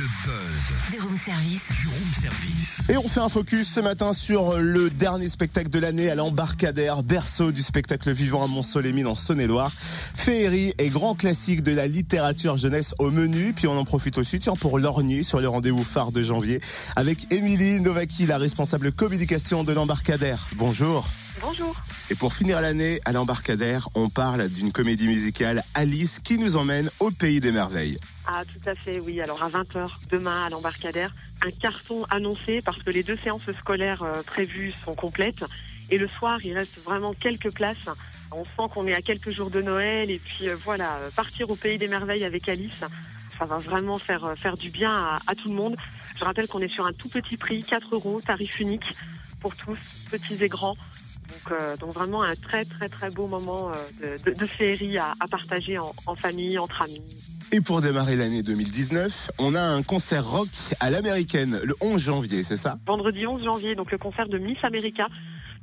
Le buzz du room service. du room service. Et on fait un focus ce matin sur le dernier spectacle de l'année à l'embarcadère, berceau du spectacle vivant à Mont-Solémine en Saône-et-Loire. Féerie et grand classique de la littérature jeunesse au menu. Puis on en profite aussi tiens, pour lorgner sur le rendez-vous phare de janvier avec Émilie Novaki, la responsable communication de l'embarcadère. Bonjour. Bonjour. Et pour finir l'année à l'embarcadère, on parle d'une comédie musicale Alice qui nous emmène au pays des merveilles. Ah, tout à fait, oui. Alors, à 20h, demain, à l'embarcadère, un carton annoncé parce que les deux séances scolaires euh, prévues sont complètes. Et le soir, il reste vraiment quelques places. On sent qu'on est à quelques jours de Noël. Et puis, euh, voilà, partir au pays des merveilles avec Alice, ça va vraiment faire, euh, faire du bien à, à tout le monde. Je rappelle qu'on est sur un tout petit prix, 4 euros, tarif unique pour tous, petits et grands. Donc, euh, donc vraiment un très très très beau moment euh, de, de, féerie à, à partager en, en famille, entre amis. Et pour démarrer l'année 2019, on a un concert rock à l'américaine le 11 janvier, c'est ça? Vendredi 11 janvier, donc le concert de Miss America.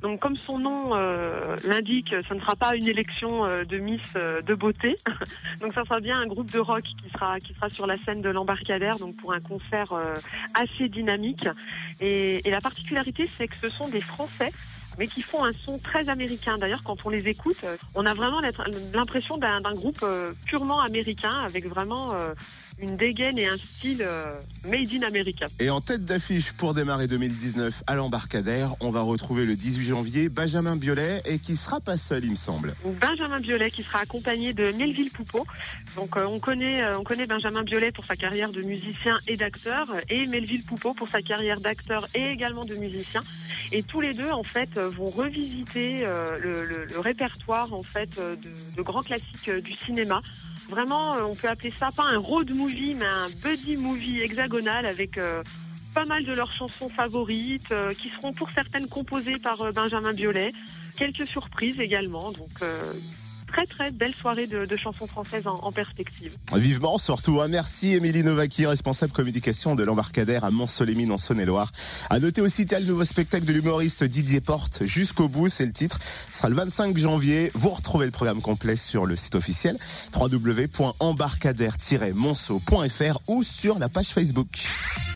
Donc comme son nom euh, l'indique, ce ne sera pas une élection de Miss de beauté. donc ça sera bien un groupe de rock qui sera qui sera sur la scène de l'embarcadère, donc pour un concert assez dynamique. Et, et la particularité, c'est que ce sont des Français mais qui font un son très américain. D'ailleurs, quand on les écoute, euh, on a vraiment l'impression d'un groupe euh, purement américain, avec vraiment euh, une dégaine et un style euh, made in America. Et en tête d'affiche pour démarrer 2019 à l'embarcadère, on va retrouver le 18 janvier Benjamin Biolay et qui sera pas seul, il me semble. Benjamin Biolay qui sera accompagné de Melville Poupeau. Donc euh, on connaît euh, on connaît Benjamin Biolay pour sa carrière de musicien et d'acteur et Melville Poupeau pour sa carrière d'acteur et également de musicien. Et tous les deux en fait vont revisiter le, le- le répertoire en fait de, de grands classiques du cinéma. Vraiment, on peut appeler ça pas un road movie, mais un buddy movie hexagonal avec euh, pas mal de leurs chansons favorites, euh, qui seront pour certaines composées par euh, Benjamin Biolay. Quelques surprises également, donc très très belle soirée de, chansons françaises en, en perspective. Vivement, surtout. hein. Merci Émilie Novaki, responsable communication de l'embarcadère à Mont-Solémine en Saône-et-Loire. À noter aussi, il y a le nouveau spectacle de l'humoriste Didier Porte, Jusqu'au bout, c'est le titre. Ce sera le 25 janvier. Vous retrouvez le programme complet sur le site officiel www.embarcadère-monceau.fr ou sur la page Facebook.